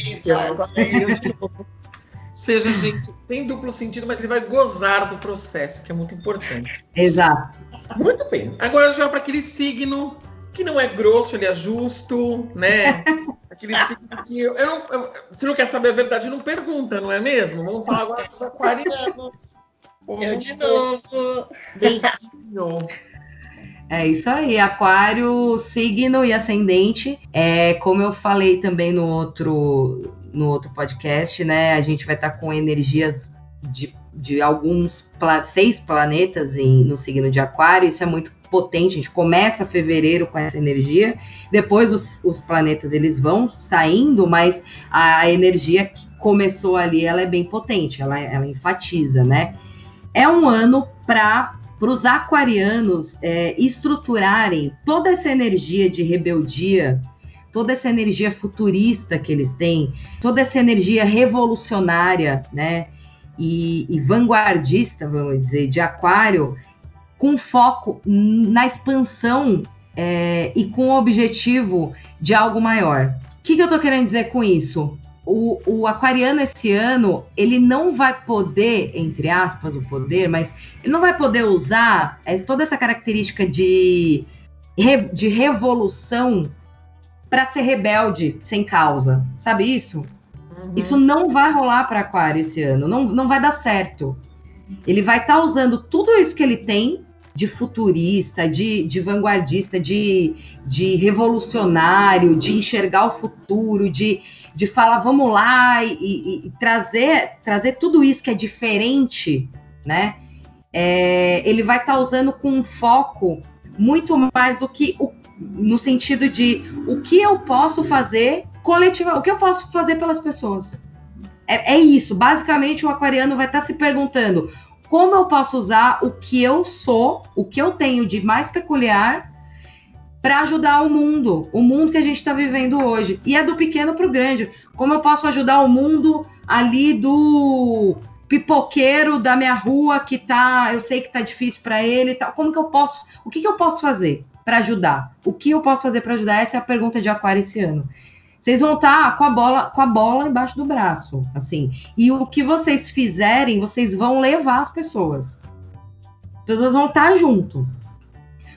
Seja, gente, tem duplo sentido, mas ele vai gozar do processo, que é muito importante. Exato. Muito bem. Agora já para aquele signo que não é grosso, ele é justo, né? Aquele signo que eu, eu não. Eu, se não quer saber a verdade, não pergunta, não é mesmo? Vamos falar agora dos aquarianos. Eu de novo. Beijinho. É isso aí, aquário, signo e ascendente. É, como eu falei também no outro, no outro podcast, né? A gente vai estar tá com energias de, de alguns seis planetas em, no signo de aquário. Isso é muito potente. A gente começa fevereiro com essa energia. Depois os, os planetas eles vão saindo, mas a energia que começou ali, ela é bem potente. Ela, ela enfatiza, né? É um ano para para os aquarianos é, estruturarem toda essa energia de rebeldia, toda essa energia futurista que eles têm, toda essa energia revolucionária, né? E, e vanguardista, vamos dizer, de aquário, com foco na expansão é, e com o objetivo de algo maior. O que, que eu estou querendo dizer com isso? o, o aquariano esse ano, ele não vai poder, entre aspas, o poder, mas ele não vai poder usar é, toda essa característica de, de revolução para ser rebelde sem causa. Sabe isso? Uhum. Isso não vai rolar para aquário esse ano, não, não vai dar certo. Ele vai estar tá usando tudo isso que ele tem de futurista, de, de vanguardista, de, de revolucionário, de enxergar o futuro, de, de falar, vamos lá, e, e, e trazer, trazer tudo isso que é diferente, né? É, ele vai estar tá usando com um foco muito mais do que o, no sentido de o que eu posso fazer coletiva, o que eu posso fazer pelas pessoas. É, é isso. Basicamente, o aquariano vai estar tá se perguntando como eu posso usar o que eu sou, o que eu tenho de mais peculiar para ajudar o mundo, o mundo que a gente está vivendo hoje. E é do pequeno para o grande. Como eu posso ajudar o mundo ali do pipoqueiro da minha rua que tá, eu sei que tá difícil para ele, tá? Como que eu posso? O que, que eu posso fazer para ajudar? O que eu posso fazer para ajudar? Essa é a pergunta de aquário esse ano. Vocês vão estar tá com a bola, com a bola embaixo do braço, assim. E o que vocês fizerem, vocês vão levar as pessoas. As pessoas vão estar tá junto.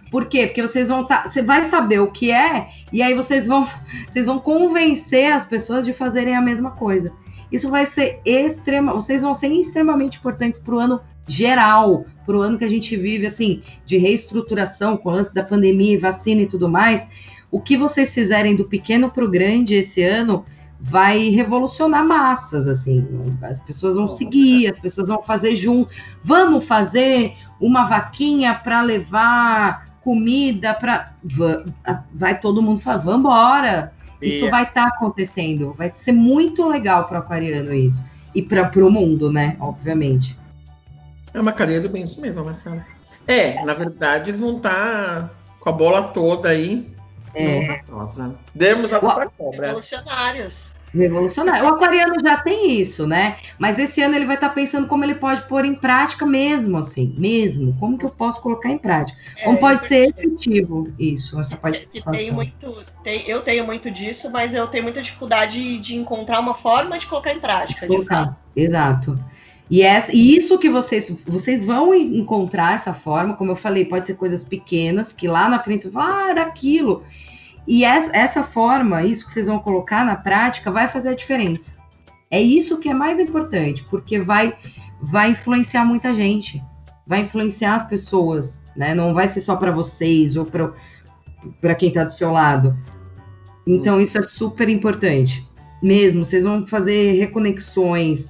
Por quê? Porque vocês vão estar, tá, você vai saber o que é e aí vocês vão, vocês vão convencer as pessoas de fazerem a mesma coisa. Isso vai ser extrema, vocês vão ser extremamente importantes para o ano geral, para o ano que a gente vive assim de reestruturação com o lance da pandemia, vacina e tudo mais o que vocês fizerem do pequeno para o grande esse ano vai revolucionar massas, assim. As pessoas vão seguir, as pessoas vão fazer junto. Vamos fazer uma vaquinha para levar comida para vai todo mundo falar, vamos embora. Isso vai estar tá acontecendo. Vai ser muito legal para o aquariano isso. E para o mundo, né? Obviamente. É uma cadeia do bem isso mesmo, Marcela. É, na verdade, eles vão estar tá com a bola toda aí é. Nossa. Demos asa para cobra. Revolucionários. Revolucionário. O aquariano já tem isso, né? Mas esse ano ele vai estar tá pensando como ele pode pôr em prática mesmo, assim, mesmo. Como que eu posso colocar em prática? Como é, pode ser efetivo isso, essa participação? Que tem muito, tem, eu tenho muito disso, mas eu tenho muita dificuldade de encontrar uma forma de colocar em prática. Colocar. Exato. E, essa, e isso que vocês, vocês vão encontrar essa forma, como eu falei, pode ser coisas pequenas, que lá na frente você fala, ah, era aquilo. E essa, forma, isso que vocês vão colocar na prática, vai fazer a diferença. É isso que é mais importante, porque vai, vai influenciar muita gente, vai influenciar as pessoas, né? Não vai ser só para vocês ou para quem está do seu lado. Então, isso é super importante. Mesmo, vocês vão fazer reconexões,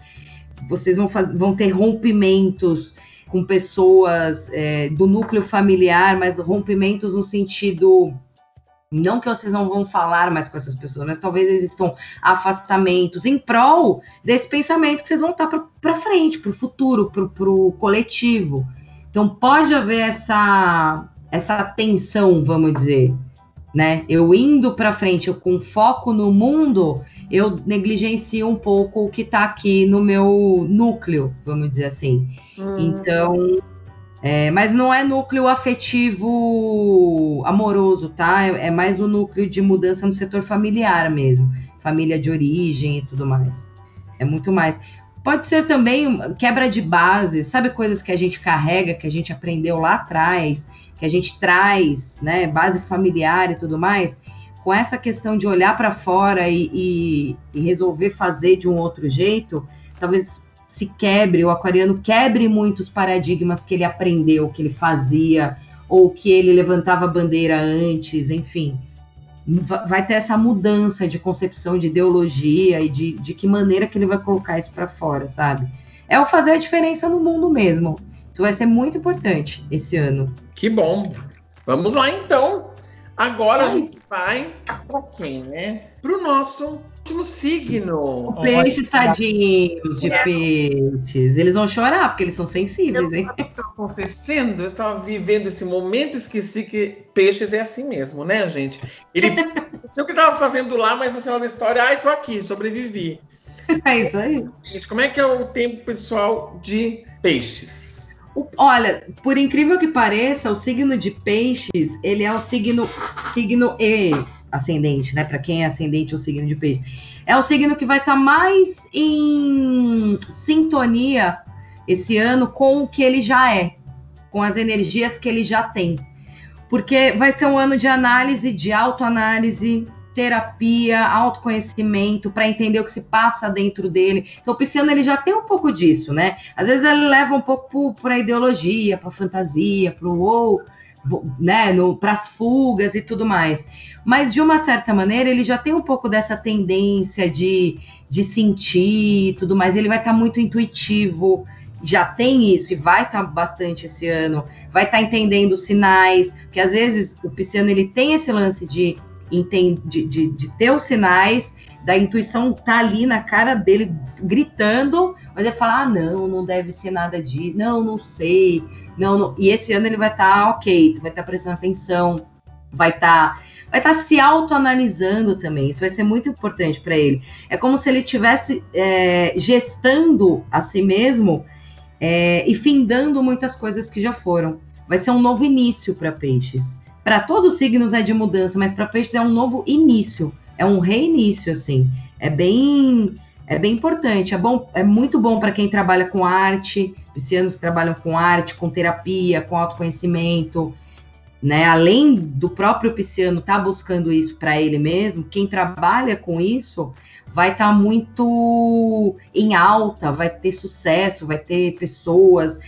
vocês vão, faz, vão ter rompimentos com pessoas é, do núcleo familiar, mas rompimentos no sentido não que vocês não vão falar mais com essas pessoas, mas talvez existam afastamentos em prol desse pensamento que vocês vão estar para frente, para o futuro, para o coletivo. Então pode haver essa essa tensão, vamos dizer, né? Eu indo para frente, eu com foco no mundo, eu negligencio um pouco o que está aqui no meu núcleo, vamos dizer assim. Hum. Então é, mas não é núcleo afetivo amoroso, tá? É, é, mais o núcleo de mudança no setor familiar mesmo. Família de origem e tudo mais. É muito mais. Pode ser também quebra de base, sabe coisas que a gente carrega, que a gente aprendeu lá atrás, que a gente traz, né? Base familiar e tudo mais. Com essa questão de olhar para fora e, e, e resolver fazer de um outro jeito, talvez se quebre, o aquariano quebre muitos paradigmas que ele aprendeu, que ele fazia, ou que ele levantava bandeira antes, enfim. Vai ter essa mudança de concepção, de ideologia e de, de que maneira que ele vai colocar isso para fora, sabe? É o fazer a diferença no mundo mesmo. Isso vai ser muito importante esse ano. Que bom. Vamos lá então. Agora Ai. a gente vai para quem, né? Para o nosso último signo. O peixes, tadinhos de peixes. Eles vão chorar porque eles são sensíveis, hein? O que está acontecendo? Eu estava vivendo esse momento, esqueci que peixes é assim mesmo, né, gente? Ele sei o que estava fazendo lá, mas no final da história, ai, tô aqui, sobrevivi. É isso aí. Gente, como é que é o tempo pessoal de peixes? Olha, por incrível que pareça, o signo de peixes, ele é o signo signo E ascendente, né? Para quem é ascendente ou signo de peixes. É o signo que vai estar tá mais em sintonia esse ano com o que ele já é, com as energias que ele já tem. Porque vai ser um ano de análise, de autoanálise, terapia, autoconhecimento, para entender o que se passa dentro dele. Então, o pisciano ele já tem um pouco disso, né? Às vezes ele leva um pouco para a ideologia, para fantasia, para o ou, né, para as fugas e tudo mais. Mas de uma certa maneira ele já tem um pouco dessa tendência de, de sentir e tudo mais. Ele vai estar tá muito intuitivo, já tem isso e vai estar tá bastante esse ano. Vai estar tá entendendo sinais, que às vezes o pisciano ele tem esse lance de de, de, de ter os sinais, da intuição tá ali na cara dele gritando, mas ele fala: ah, não, não deve ser nada de, não, não sei, não, não. E esse ano ele vai estar tá, ok, vai estar tá prestando atenção, vai estar vai estar se autoanalisando também. Isso vai ser muito importante para ele. É como se ele estivesse é, gestando a si mesmo é, e findando muitas coisas que já foram. Vai ser um novo início para peixes. Para todos os signos é de mudança, mas para peixes é um novo início, é um reinício assim. É bem é bem importante, é bom, é muito bom para quem trabalha com arte, piscianos trabalham com arte, com terapia, com autoconhecimento, né? Além do próprio pisciano estar tá buscando isso para ele mesmo, quem trabalha com isso vai estar tá muito em alta, vai ter sucesso, vai ter pessoas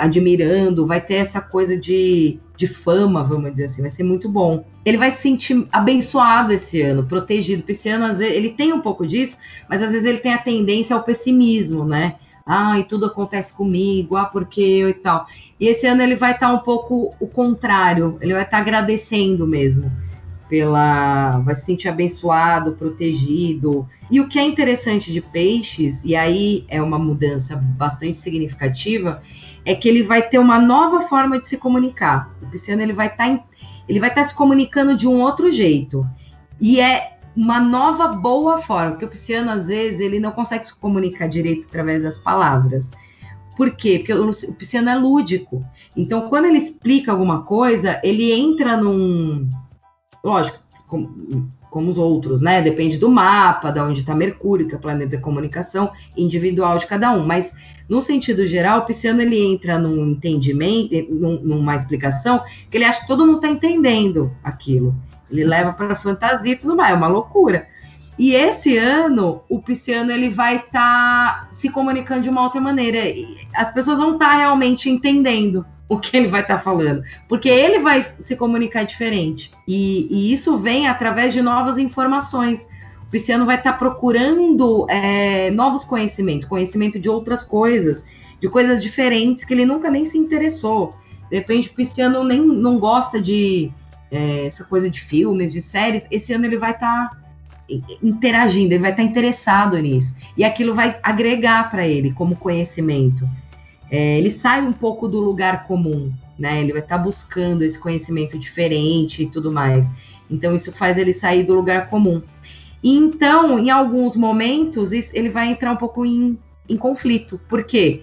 admirando, vai ter essa coisa de, de fama, vamos dizer assim, vai ser muito bom. Ele vai se sentir abençoado esse ano, protegido. O pisciano, às vezes, ele tem um pouco disso, mas às vezes ele tem a tendência ao pessimismo, né? Ai, tudo acontece comigo, ah, porque eu e tal. E esse ano ele vai estar tá um pouco o contrário, ele vai estar tá agradecendo mesmo pela vai se sentir abençoado, protegido. E o que é interessante de peixes, e aí é uma mudança bastante significativa, é que ele vai ter uma nova forma de se comunicar. O pisciano ele vai estar tá ele vai estar tá se comunicando de um outro jeito. E é uma nova boa forma, porque o pisciano, às vezes, ele não consegue se comunicar direito através das palavras. Por quê? Porque o, o pisciano é lúdico. Então, quando ele explica alguma coisa, ele entra num. Lógico, como, como os outros, né? Depende do mapa, de onde está Mercúrio, que é o planeta da comunicação individual de cada um. Mas, no sentido geral, o pisciano ele entra num entendimento, num, numa explicação, que ele acha que todo mundo está entendendo aquilo. Ele leva para fantasia e tudo mais, é uma loucura. E esse ano, o pisciano ele vai estar tá se comunicando de uma outra maneira. As pessoas vão estar tá realmente entendendo o que ele vai estar tá falando, porque ele vai se comunicar diferente. E, e, isso vem através de novas informações. O pisciano vai estar tá procurando é, novos conhecimentos, conhecimento de outras coisas, de coisas diferentes que ele nunca nem se interessou. De repente, o pisciano nem não gosta de é, essa coisa de filmes, de séries, esse ano ele vai estar tá interagindo, ele vai estar tá interessado nisso. E aquilo vai agregar para ele como conhecimento. É, ele sai um pouco do lugar comum, né? Ele vai estar tá buscando esse conhecimento diferente e tudo mais. Então, isso faz ele sair do lugar comum. E, então, em alguns momentos, isso, ele vai entrar um pouco em, em conflito. Por quê?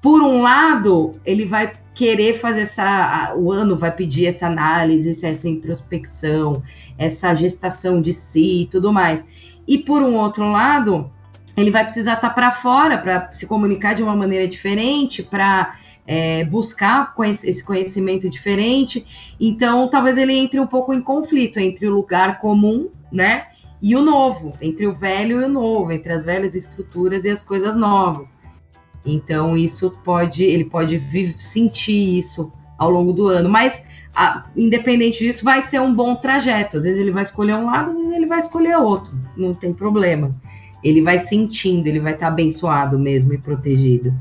Por um lado, ele vai querer fazer essa. O ano vai pedir essa análise, essa introspecção, essa gestação de si e tudo mais. E por um outro lado, ele vai precisar estar tá para fora para se comunicar de uma maneira diferente, para é, buscar esse conhecimento diferente. Então, talvez ele entre um pouco em conflito entre o lugar comum, né? E o novo, entre o velho e o novo, entre as velhas estruturas e as coisas novas. Então isso pode, ele pode sentir isso ao longo do ano, mas a, independente disso, vai ser um bom trajeto. Às vezes ele vai escolher um lado, às vezes ele vai escolher outro, não tem problema. Ele vai sentindo, ele vai estar tá abençoado mesmo e protegido.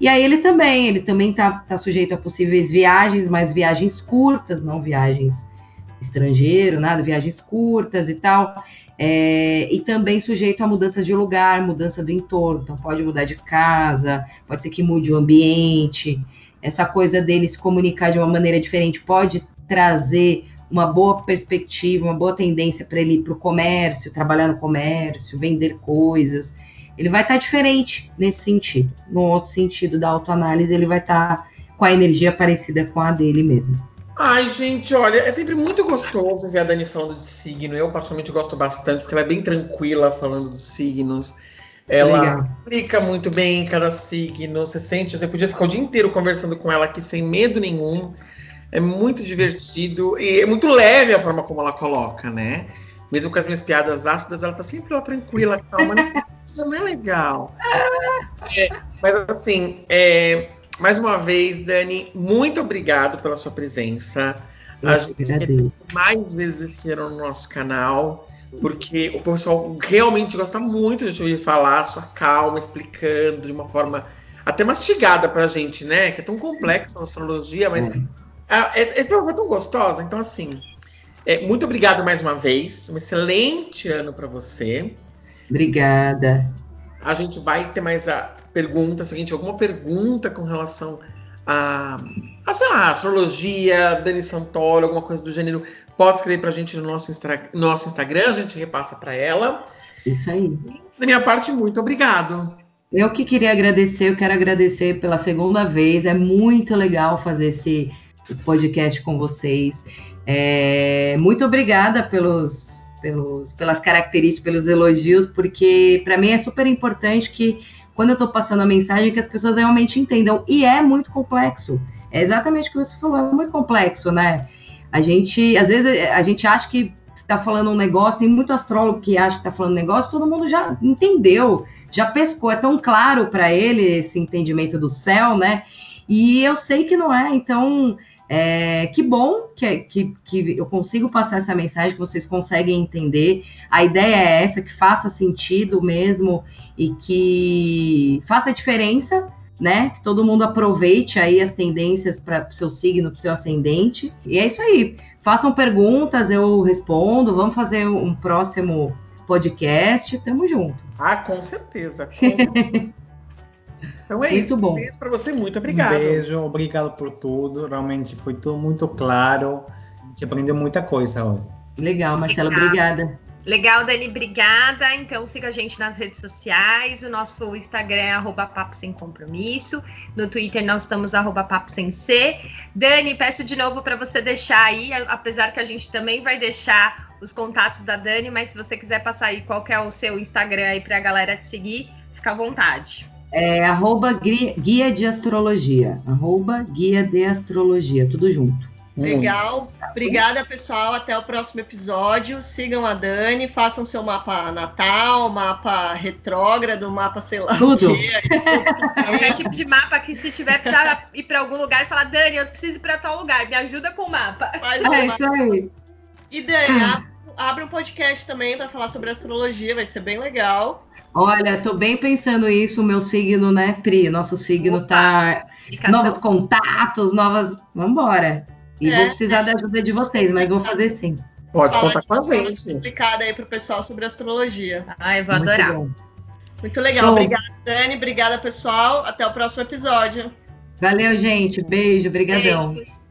E aí ele também, ele também está tá sujeito a possíveis viagens, mas viagens curtas, não viagens estrangeiro, nada, viagens curtas e tal. É, e também sujeito a mudanças de lugar, mudança do entorno. Então, pode mudar de casa, pode ser que mude o ambiente. Essa coisa dele se comunicar de uma maneira diferente pode trazer uma boa perspectiva, uma boa tendência para ele ir para o comércio, trabalhar no comércio, vender coisas. Ele vai estar tá diferente nesse sentido. No outro sentido da autoanálise, ele vai estar tá com a energia parecida com a dele mesmo. Ai, gente, olha, é sempre muito gostoso ver a Dani falando de signo. Eu, particularmente, gosto bastante, porque ela é bem tranquila falando dos signos. Ela Legal. explica muito bem cada signo. Você sente, você podia ficar o dia inteiro conversando com ela aqui sem medo nenhum. É muito divertido e é muito leve a forma como ela coloca, né? Mesmo com as minhas piadas ácidas, ela tá sempre lá tranquila, calma. Isso não é legal. É, mas assim, é, mais uma vez, Dani, muito obrigado pela sua presença. Eu a gente quer mais vezes esse ano no nosso canal, porque o pessoal realmente gosta muito de te ouvir falar, sua calma, explicando de uma forma até mastigada pra gente, né? Que é tão complexo a astrologia, mas é. é, esse programa é tão gostosa. Então, assim, é, muito obrigado mais uma vez. Um excelente ano para você. Obrigada. A gente vai ter mais a, pergunta seguinte, alguma pergunta com relação a, a, sei lá, astrologia, Dani Santoro, alguma coisa do gênero, pode escrever pra gente no nosso, instra, nosso Instagram, a gente repassa para ela. Isso aí. Da minha parte, muito obrigado. Eu que queria agradecer, eu quero agradecer pela segunda vez. É muito legal fazer esse podcast com vocês. É, muito obrigada pelos, pelos, pelas características, pelos elogios, porque para mim é super importante que quando eu estou passando a mensagem que as pessoas realmente entendam. E é muito complexo. É exatamente o que você falou, é muito complexo, né? A gente, às vezes, a gente acha que está falando um negócio, tem muito astrólogo que acha que está falando um negócio, todo mundo já entendeu, já pescou, é tão claro para ele esse entendimento do céu, né? E eu sei que não é, então é, que bom que, que, que eu consigo passar essa mensagem, que vocês conseguem entender. A ideia é essa, que faça sentido mesmo e que faça diferença, né? Que todo mundo aproveite aí as tendências para o seu signo, para o seu ascendente. E é isso aí. Façam perguntas, eu respondo. Vamos fazer um próximo podcast. Tamo junto. Ah, com certeza. Com certeza. Então é Muito isso. bom. Um beijo pra você, muito obrigado. Um beijo, obrigado por tudo. Realmente foi tudo muito claro. A gente aprendeu muita coisa hoje. Legal, Marcela, obrigada. Legal, Dani, obrigada. Então siga a gente nas redes sociais. O nosso Instagram é arroba papo sem compromisso. No Twitter nós estamos arroba papo sem C. Dani, peço de novo para você deixar aí, apesar que a gente também vai deixar os contatos da Dani, mas se você quiser passar aí qual que é o seu Instagram aí para a galera te seguir, fica à vontade. É arroba guia de astrologia. Arroba guia de astrologia, tudo junto. Legal. Obrigada, pessoal. Até o próximo episódio. Sigam a Dani, façam seu mapa natal, mapa retrógrado, mapa sei lá. o Tudo. quê. Qualquer tipo de mapa que se tiver precisar ir para algum lugar e falar, Dani, eu preciso ir para tal lugar, me ajuda com o mapa. Faz É uma- isso aí. E Dani, ab- abre um podcast também para falar sobre astrologia, vai ser bem legal. Olha, tô bem pensando isso, o meu signo, né, Pri? Nosso signo tá. Indicação. Novos contatos, novas. Vambora. E É. vou precisar da ajuda de vocês, mas vou fazer sim. Pode Fala contar de com a gente. Explicada aí pro pessoal sobre astrologia. Ah, eu vou Muito adorar. bom. Muito legal. Show. Obrigada, Dani. Obrigada, pessoal. Até o próximo episódio. Valeu, gente. Beijo, brigadão. Beijos.